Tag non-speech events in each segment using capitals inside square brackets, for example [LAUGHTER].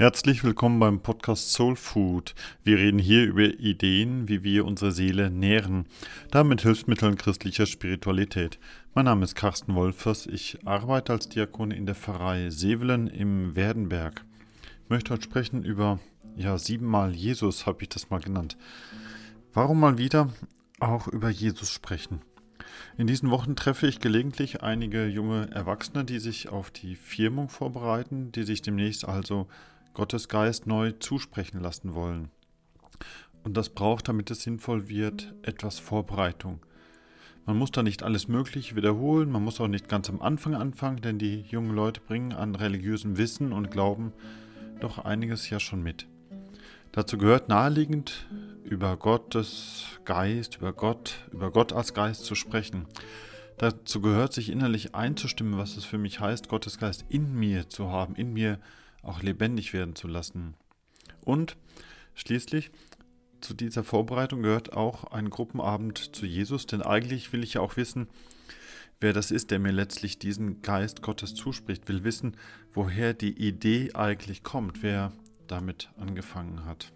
Herzlich willkommen beim Podcast Soul Food. Wir reden hier über Ideen, wie wir unsere Seele nähren, damit Hilfsmitteln christlicher Spiritualität. Mein Name ist Carsten Wolfers. Ich arbeite als Diakon in der Pfarrei Sevelen im Werdenberg. Ich möchte heute sprechen über, ja, siebenmal Jesus habe ich das mal genannt. Warum mal wieder auch über Jesus sprechen? In diesen Wochen treffe ich gelegentlich einige junge Erwachsene, die sich auf die Firmung vorbereiten, die sich demnächst also Gottes Geist neu zusprechen lassen wollen. Und das braucht, damit es sinnvoll wird, etwas Vorbereitung. Man muss da nicht alles Mögliche wiederholen, man muss auch nicht ganz am Anfang anfangen, denn die jungen Leute bringen an religiösem Wissen und Glauben doch einiges ja schon mit. Dazu gehört naheliegend, über Gottes Geist, über Gott, über Gott als Geist zu sprechen. Dazu gehört, sich innerlich einzustimmen, was es für mich heißt, Gottes Geist in mir zu haben, in mir auch lebendig werden zu lassen. Und schließlich zu dieser Vorbereitung gehört auch ein Gruppenabend zu Jesus, denn eigentlich will ich ja auch wissen, wer das ist, der mir letztlich diesen Geist Gottes zuspricht, will wissen, woher die Idee eigentlich kommt, wer damit angefangen hat.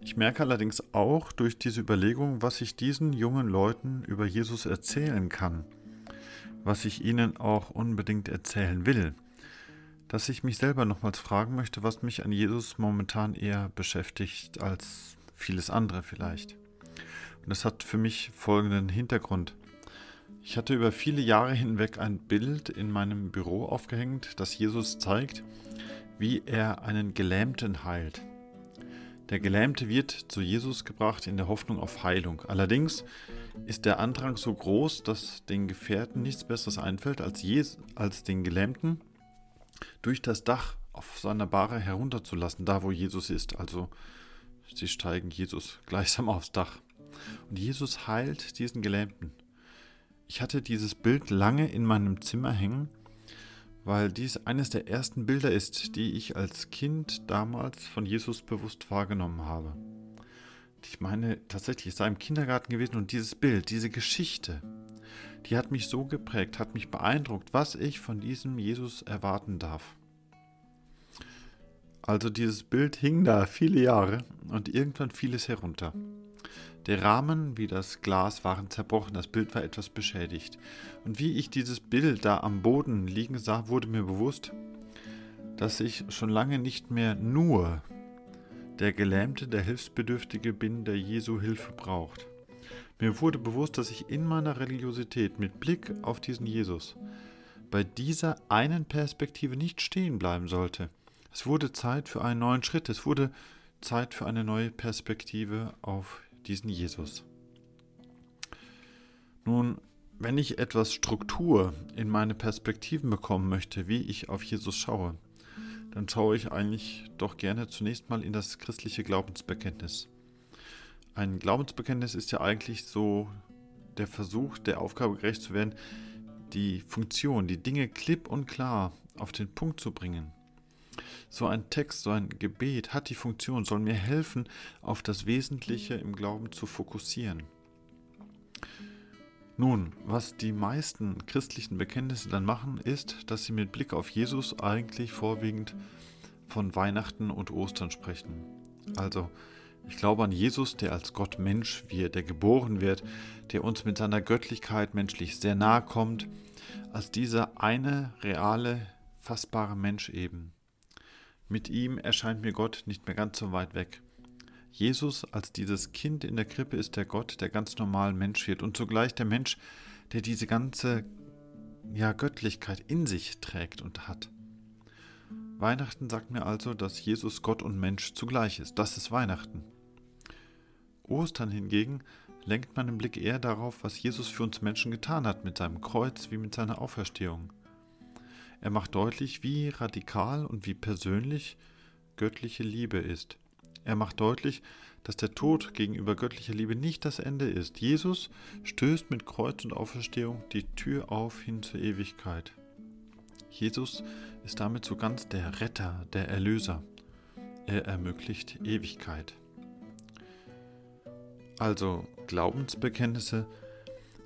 Ich merke allerdings auch durch diese Überlegung, was ich diesen jungen Leuten über Jesus erzählen kann, was ich ihnen auch unbedingt erzählen will, dass ich mich selber nochmals fragen möchte, was mich an Jesus momentan eher beschäftigt als vieles andere vielleicht. Und das hat für mich folgenden Hintergrund. Ich hatte über viele Jahre hinweg ein Bild in meinem Büro aufgehängt, das Jesus zeigt, wie er einen Gelähmten heilt. Der Gelähmte wird zu Jesus gebracht in der Hoffnung auf Heilung. Allerdings ist der Andrang so groß, dass den Gefährten nichts Besseres einfällt, als, Jesus, als den Gelähmten durch das Dach auf seiner Bahre herunterzulassen, da wo Jesus ist. Also sie steigen Jesus gleichsam aufs Dach. Und Jesus heilt diesen Gelähmten. Ich hatte dieses Bild lange in meinem Zimmer hängen weil dies eines der ersten Bilder ist, die ich als Kind damals von Jesus bewusst wahrgenommen habe. Ich meine, tatsächlich, es sei im Kindergarten gewesen und dieses Bild, diese Geschichte, die hat mich so geprägt, hat mich beeindruckt, was ich von diesem Jesus erwarten darf. Also dieses Bild hing da viele Jahre und irgendwann fiel es herunter. Der Rahmen wie das Glas waren zerbrochen, das Bild war etwas beschädigt. Und wie ich dieses Bild da am Boden liegen sah, wurde mir bewusst, dass ich schon lange nicht mehr nur der Gelähmte, der Hilfsbedürftige bin, der Jesu Hilfe braucht. Mir wurde bewusst, dass ich in meiner Religiosität mit Blick auf diesen Jesus bei dieser einen Perspektive nicht stehen bleiben sollte. Es wurde Zeit für einen neuen Schritt, es wurde Zeit für eine neue Perspektive auf diesen Jesus. Nun, wenn ich etwas Struktur in meine Perspektiven bekommen möchte, wie ich auf Jesus schaue, dann schaue ich eigentlich doch gerne zunächst mal in das christliche Glaubensbekenntnis. Ein Glaubensbekenntnis ist ja eigentlich so der Versuch, der Aufgabe gerecht zu werden, die Funktion, die Dinge klipp und klar auf den Punkt zu bringen. So ein Text, so ein Gebet hat die Funktion, soll mir helfen, auf das Wesentliche im Glauben zu fokussieren. Nun, was die meisten christlichen Bekenntnisse dann machen, ist, dass sie mit Blick auf Jesus eigentlich vorwiegend von Weihnachten und Ostern sprechen. Also, ich glaube an Jesus, der als Gott Mensch wird, der geboren wird, der uns mit seiner Göttlichkeit menschlich sehr nahe kommt, als dieser eine reale, fassbare Mensch eben. Mit ihm erscheint mir Gott nicht mehr ganz so weit weg. Jesus als dieses Kind in der Krippe ist der Gott, der ganz normal Mensch wird und zugleich der Mensch, der diese ganze ja, Göttlichkeit in sich trägt und hat. Weihnachten sagt mir also, dass Jesus Gott und Mensch zugleich ist. Das ist Weihnachten. Ostern hingegen lenkt meinen Blick eher darauf, was Jesus für uns Menschen getan hat mit seinem Kreuz wie mit seiner Auferstehung. Er macht deutlich, wie radikal und wie persönlich göttliche Liebe ist. Er macht deutlich, dass der Tod gegenüber göttlicher Liebe nicht das Ende ist. Jesus stößt mit Kreuz und Auferstehung die Tür auf hin zur Ewigkeit. Jesus ist damit so ganz der Retter, der Erlöser. Er ermöglicht Ewigkeit. Also Glaubensbekenntnisse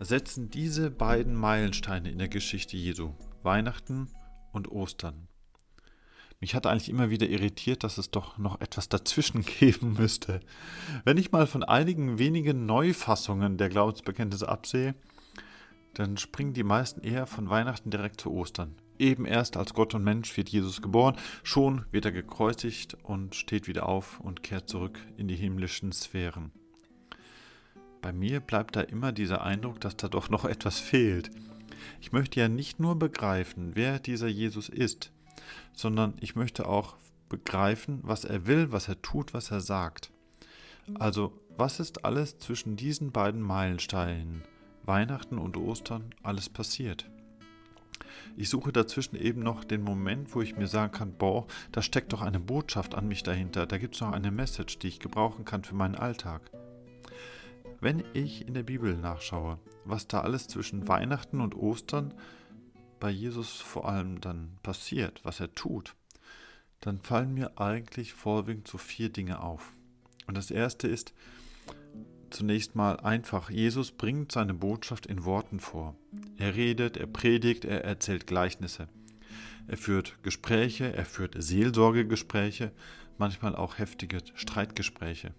setzen diese beiden Meilensteine in der Geschichte Jesu, Weihnachten und Ostern. Mich hat eigentlich immer wieder irritiert, dass es doch noch etwas dazwischen [LAUGHS] geben müsste. Wenn ich mal von einigen wenigen Neufassungen der Glaubensbekenntnisse absehe, dann springen die meisten eher von Weihnachten direkt zu Ostern. Eben erst als Gott und Mensch wird Jesus geboren, schon wird er gekreuzigt und steht wieder auf und kehrt zurück in die himmlischen Sphären. Bei mir bleibt da immer dieser Eindruck, dass da doch noch [LAUGHS] etwas fehlt. Ich möchte ja nicht nur begreifen, wer dieser Jesus ist, sondern ich möchte auch begreifen, was er will, was er tut, was er sagt. Also, was ist alles zwischen diesen beiden Meilensteinen, Weihnachten und Ostern, alles passiert? Ich suche dazwischen eben noch den Moment, wo ich mir sagen kann, boah, da steckt doch eine Botschaft an mich dahinter, da gibt es noch eine Message, die ich gebrauchen kann für meinen Alltag. Wenn ich in der Bibel nachschaue, was da alles zwischen Weihnachten und Ostern bei Jesus vor allem dann passiert, was er tut, dann fallen mir eigentlich vorwiegend so vier Dinge auf. Und das erste ist, zunächst mal einfach. Jesus bringt seine Botschaft in Worten vor. Er redet, er predigt, er erzählt Gleichnisse. Er führt Gespräche, er führt Seelsorgegespräche, manchmal auch heftige Streitgespräche.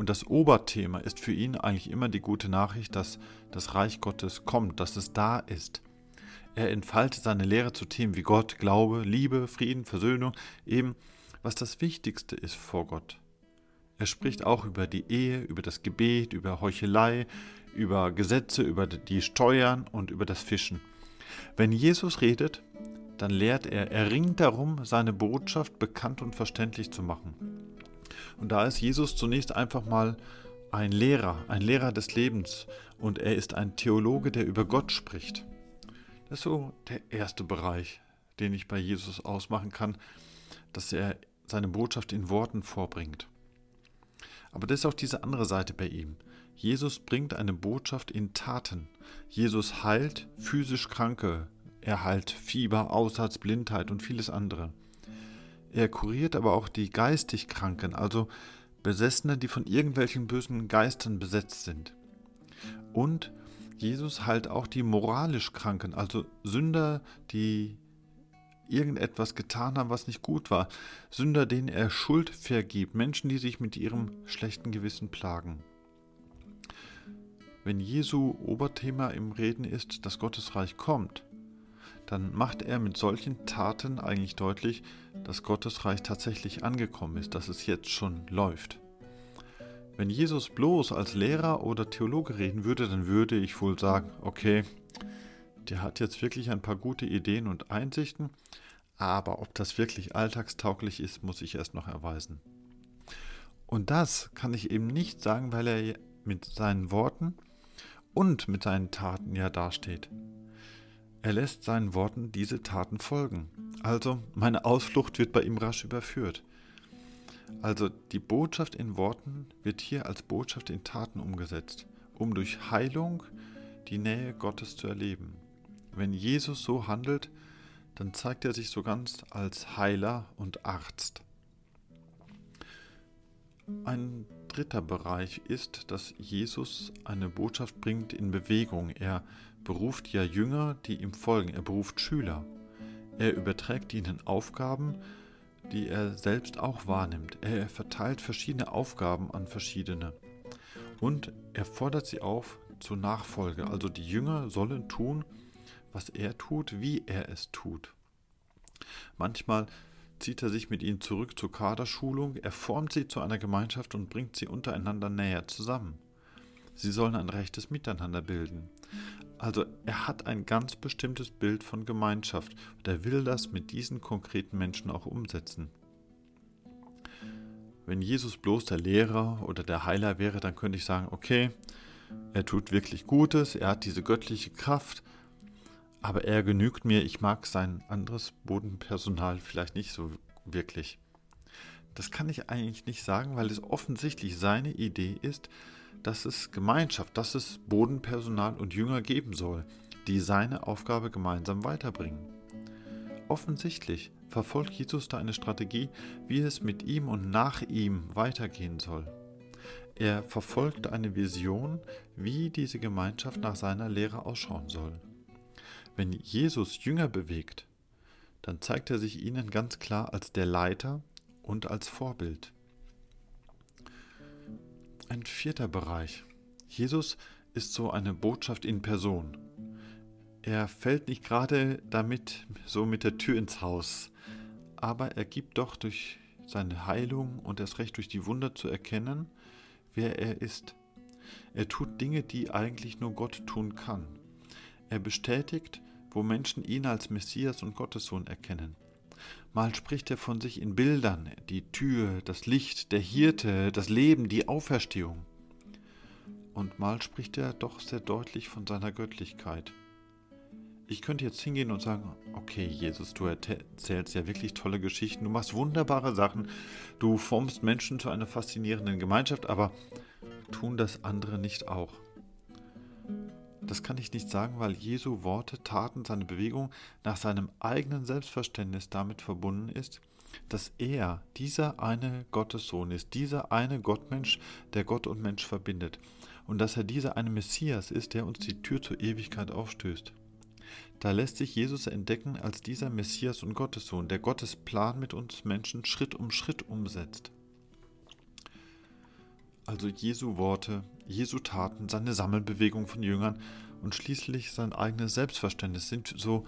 Und das Oberthema ist für ihn eigentlich immer die gute Nachricht, dass das Reich Gottes kommt, dass es da ist. Er entfaltet seine Lehre zu Themen wie Gott, Glaube, Liebe, Frieden, Versöhnung, eben was das Wichtigste ist vor Gott. Er spricht auch über die Ehe, über das Gebet, über Heuchelei, über Gesetze, über die Steuern und über das Fischen. Wenn Jesus redet, dann lehrt er, er ringt darum, seine Botschaft bekannt und verständlich zu machen. Und da ist Jesus zunächst einfach mal ein Lehrer, ein Lehrer des Lebens und er ist ein Theologe, der über Gott spricht. Das ist so der erste Bereich, den ich bei Jesus ausmachen kann, dass er seine Botschaft in Worten vorbringt. Aber das ist auch diese andere Seite bei ihm. Jesus bringt eine Botschaft in Taten. Jesus heilt physisch Kranke, er heilt Fieber, Aussatz, Blindheit und vieles andere. Er kuriert aber auch die geistig Kranken, also Besessene, die von irgendwelchen bösen Geistern besetzt sind. Und Jesus heilt auch die moralisch Kranken, also Sünder, die irgendetwas getan haben, was nicht gut war. Sünder, denen er Schuld vergibt. Menschen, die sich mit ihrem schlechten Gewissen plagen. Wenn Jesu Oberthema im Reden ist, dass Gottes Reich kommt, dann macht er mit solchen Taten eigentlich deutlich, dass Gottes Reich tatsächlich angekommen ist, dass es jetzt schon läuft. Wenn Jesus bloß als Lehrer oder Theologe reden würde, dann würde ich wohl sagen, okay, der hat jetzt wirklich ein paar gute Ideen und Einsichten, aber ob das wirklich alltagstauglich ist, muss ich erst noch erweisen. Und das kann ich eben nicht sagen, weil er mit seinen Worten und mit seinen Taten ja dasteht. Er lässt seinen Worten diese Taten folgen. Also meine Ausflucht wird bei ihm rasch überführt. Also die Botschaft in Worten wird hier als Botschaft in Taten umgesetzt, um durch Heilung die Nähe Gottes zu erleben. Wenn Jesus so handelt, dann zeigt er sich so ganz als Heiler und Arzt. Ein dritter Bereich ist, dass Jesus eine Botschaft bringt in Bewegung. Er beruft ja Jünger, die ihm folgen. Er beruft Schüler. Er überträgt ihnen Aufgaben, die er selbst auch wahrnimmt. Er verteilt verschiedene Aufgaben an verschiedene. Und er fordert sie auf zur Nachfolge. Also die Jünger sollen tun, was er tut, wie er es tut. Manchmal zieht er sich mit ihnen zurück zur Kaderschulung, er formt sie zu einer Gemeinschaft und bringt sie untereinander näher zusammen. Sie sollen ein rechtes Miteinander bilden. Also er hat ein ganz bestimmtes Bild von Gemeinschaft und er will das mit diesen konkreten Menschen auch umsetzen. Wenn Jesus bloß der Lehrer oder der Heiler wäre, dann könnte ich sagen, okay, er tut wirklich Gutes, er hat diese göttliche Kraft, aber er genügt mir, ich mag sein anderes Bodenpersonal vielleicht nicht so wirklich. Das kann ich eigentlich nicht sagen, weil es offensichtlich seine Idee ist, dass es Gemeinschaft, dass es Bodenpersonal und Jünger geben soll, die seine Aufgabe gemeinsam weiterbringen. Offensichtlich verfolgt Jesus da eine Strategie, wie es mit ihm und nach ihm weitergehen soll. Er verfolgt eine Vision, wie diese Gemeinschaft nach seiner Lehre ausschauen soll. Wenn Jesus Jünger bewegt, dann zeigt er sich ihnen ganz klar als der Leiter und als Vorbild. Ein vierter Bereich. Jesus ist so eine Botschaft in Person. Er fällt nicht gerade damit so mit der Tür ins Haus, aber er gibt doch durch seine Heilung und erst recht durch die Wunder zu erkennen, wer er ist. Er tut Dinge, die eigentlich nur Gott tun kann. Er bestätigt, wo Menschen ihn als Messias und Gottessohn erkennen. Mal spricht er von sich in Bildern, die Tür, das Licht, der Hirte, das Leben, die Auferstehung. Und mal spricht er doch sehr deutlich von seiner Göttlichkeit. Ich könnte jetzt hingehen und sagen, okay, Jesus, du erzählst ja wirklich tolle Geschichten, du machst wunderbare Sachen, du formst Menschen zu einer faszinierenden Gemeinschaft, aber tun das andere nicht auch? Das kann ich nicht sagen, weil Jesu Worte, Taten, seine Bewegung nach seinem eigenen Selbstverständnis damit verbunden ist, dass er dieser eine Gottessohn ist, dieser eine Gottmensch, der Gott und Mensch verbindet, und dass er dieser eine Messias ist, der uns die Tür zur Ewigkeit aufstößt. Da lässt sich Jesus entdecken als dieser Messias und Gottessohn, der Gottes Plan mit uns Menschen Schritt um Schritt umsetzt. Also Jesu Worte, Jesu Taten, seine Sammelbewegung von Jüngern und schließlich sein eigenes Selbstverständnis sind so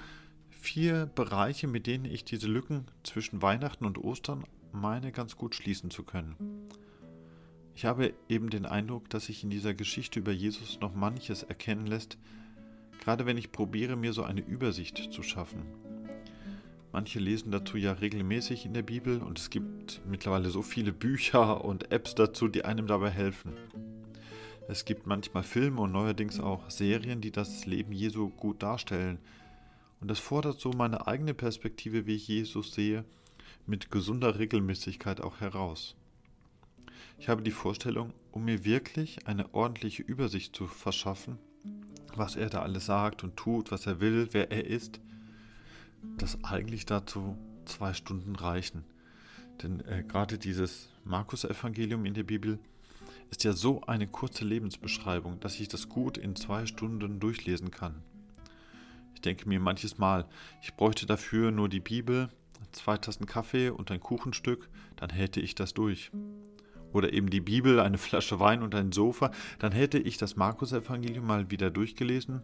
vier Bereiche, mit denen ich diese Lücken zwischen Weihnachten und Ostern meine ganz gut schließen zu können. Ich habe eben den Eindruck, dass sich in dieser Geschichte über Jesus noch manches erkennen lässt, gerade wenn ich probiere, mir so eine Übersicht zu schaffen. Manche lesen dazu ja regelmäßig in der Bibel und es gibt mittlerweile so viele Bücher und Apps dazu, die einem dabei helfen. Es gibt manchmal Filme und neuerdings auch Serien, die das Leben Jesu gut darstellen. Und das fordert so meine eigene Perspektive, wie ich Jesus sehe, mit gesunder Regelmäßigkeit auch heraus. Ich habe die Vorstellung, um mir wirklich eine ordentliche Übersicht zu verschaffen, was er da alles sagt und tut, was er will, wer er ist, dass eigentlich dazu zwei Stunden reichen. Denn äh, gerade dieses Markus-Evangelium in der Bibel ist ja so eine kurze Lebensbeschreibung, dass ich das gut in zwei Stunden durchlesen kann. Ich denke mir manches Mal, ich bräuchte dafür nur die Bibel, zwei Tassen Kaffee und ein Kuchenstück, dann hätte ich das durch oder eben die Bibel, eine Flasche Wein und ein Sofa, dann hätte ich das Markus-Evangelium mal wieder durchgelesen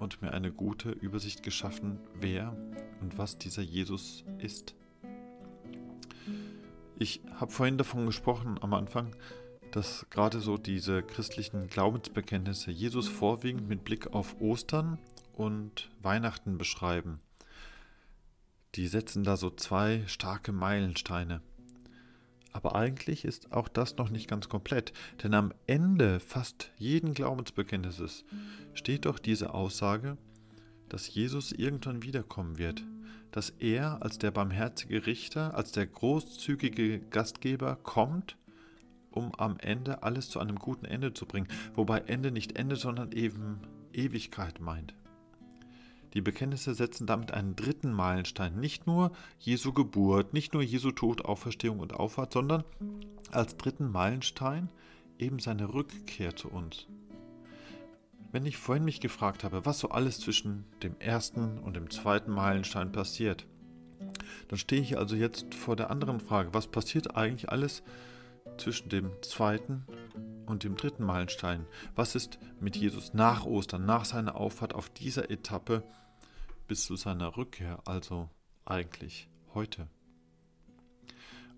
und mir eine gute Übersicht geschaffen, wer und was dieser Jesus ist. Ich habe vorhin davon gesprochen am Anfang, dass gerade so diese christlichen Glaubensbekenntnisse Jesus vorwiegend mit Blick auf Ostern und Weihnachten beschreiben. Die setzen da so zwei starke Meilensteine. Aber eigentlich ist auch das noch nicht ganz komplett, denn am Ende fast jeden Glaubensbekenntnisses steht doch diese Aussage, dass Jesus irgendwann wiederkommen wird, dass er als der barmherzige Richter, als der großzügige Gastgeber kommt, um am Ende alles zu einem guten Ende zu bringen, wobei Ende nicht Ende, sondern eben Ewigkeit meint. Die Bekenntnisse setzen damit einen dritten Meilenstein, nicht nur Jesu Geburt, nicht nur Jesu Tod, Auferstehung und Auffahrt, sondern als dritten Meilenstein eben seine Rückkehr zu uns. Wenn ich vorhin mich gefragt habe, was so alles zwischen dem ersten und dem zweiten Meilenstein passiert, dann stehe ich also jetzt vor der anderen Frage, was passiert eigentlich alles zwischen dem zweiten und dem dritten Meilenstein? Was ist mit Jesus nach Ostern, nach seiner Auffahrt auf dieser Etappe bis zu seiner Rückkehr, also eigentlich heute.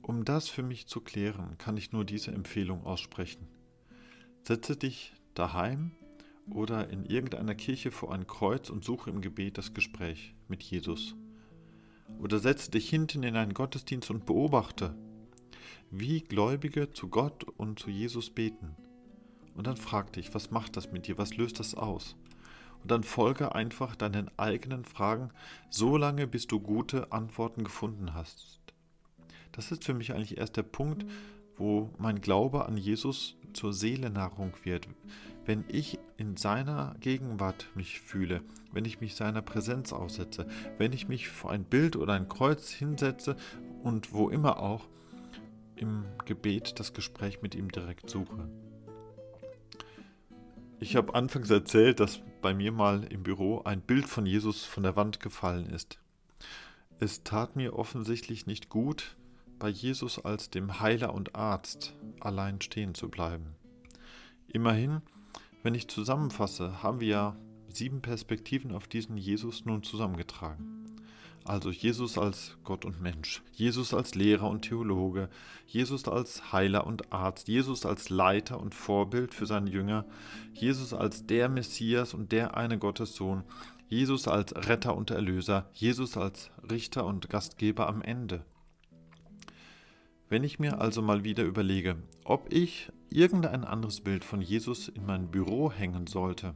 Um das für mich zu klären, kann ich nur diese Empfehlung aussprechen. Setze dich daheim oder in irgendeiner Kirche vor ein Kreuz und suche im Gebet das Gespräch mit Jesus. Oder setze dich hinten in einen Gottesdienst und beobachte, wie Gläubige zu Gott und zu Jesus beten. Und dann frag dich, was macht das mit dir, was löst das aus? und dann folge einfach deinen eigenen Fragen so lange, bis du gute Antworten gefunden hast. Das ist für mich eigentlich erst der Punkt, wo mein Glaube an Jesus zur Seelennahrung wird. Wenn ich in seiner Gegenwart mich fühle, wenn ich mich seiner Präsenz aussetze, wenn ich mich vor ein Bild oder ein Kreuz hinsetze und wo immer auch im Gebet das Gespräch mit ihm direkt suche. Ich habe anfangs erzählt, dass bei mir mal im Büro ein Bild von Jesus von der Wand gefallen ist. Es tat mir offensichtlich nicht gut, bei Jesus als dem Heiler und Arzt allein stehen zu bleiben. Immerhin, wenn ich zusammenfasse, haben wir ja sieben Perspektiven auf diesen Jesus nun zusammengetragen. Also Jesus als Gott und Mensch, Jesus als Lehrer und Theologe, Jesus als Heiler und Arzt, Jesus als Leiter und Vorbild für seine Jünger, Jesus als der Messias und der eine Gottessohn, Jesus als Retter und Erlöser, Jesus als Richter und Gastgeber am Ende. Wenn ich mir also mal wieder überlege, ob ich irgendein anderes Bild von Jesus in mein Büro hängen sollte,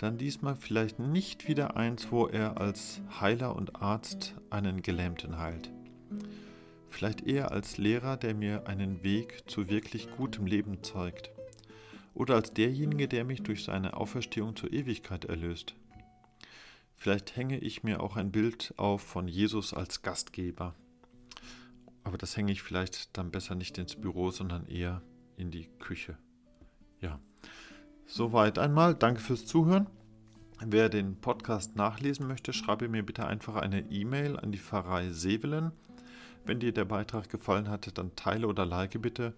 dann diesmal vielleicht nicht wieder eins, wo er als Heiler und Arzt einen Gelähmten heilt. Vielleicht eher als Lehrer, der mir einen Weg zu wirklich gutem Leben zeigt. Oder als derjenige, der mich durch seine Auferstehung zur Ewigkeit erlöst. Vielleicht hänge ich mir auch ein Bild auf von Jesus als Gastgeber. Aber das hänge ich vielleicht dann besser nicht ins Büro, sondern eher in die Küche. Ja. Soweit einmal. Danke fürs Zuhören. Wer den Podcast nachlesen möchte, schreibe mir bitte einfach eine E-Mail an die Pfarrei Sevelen. Wenn dir der Beitrag gefallen hat, dann teile oder like bitte,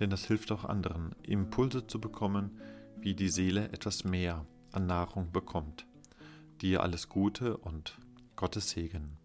denn das hilft auch anderen, Impulse zu bekommen, wie die Seele etwas mehr an Nahrung bekommt. Dir alles Gute und Gottes Segen.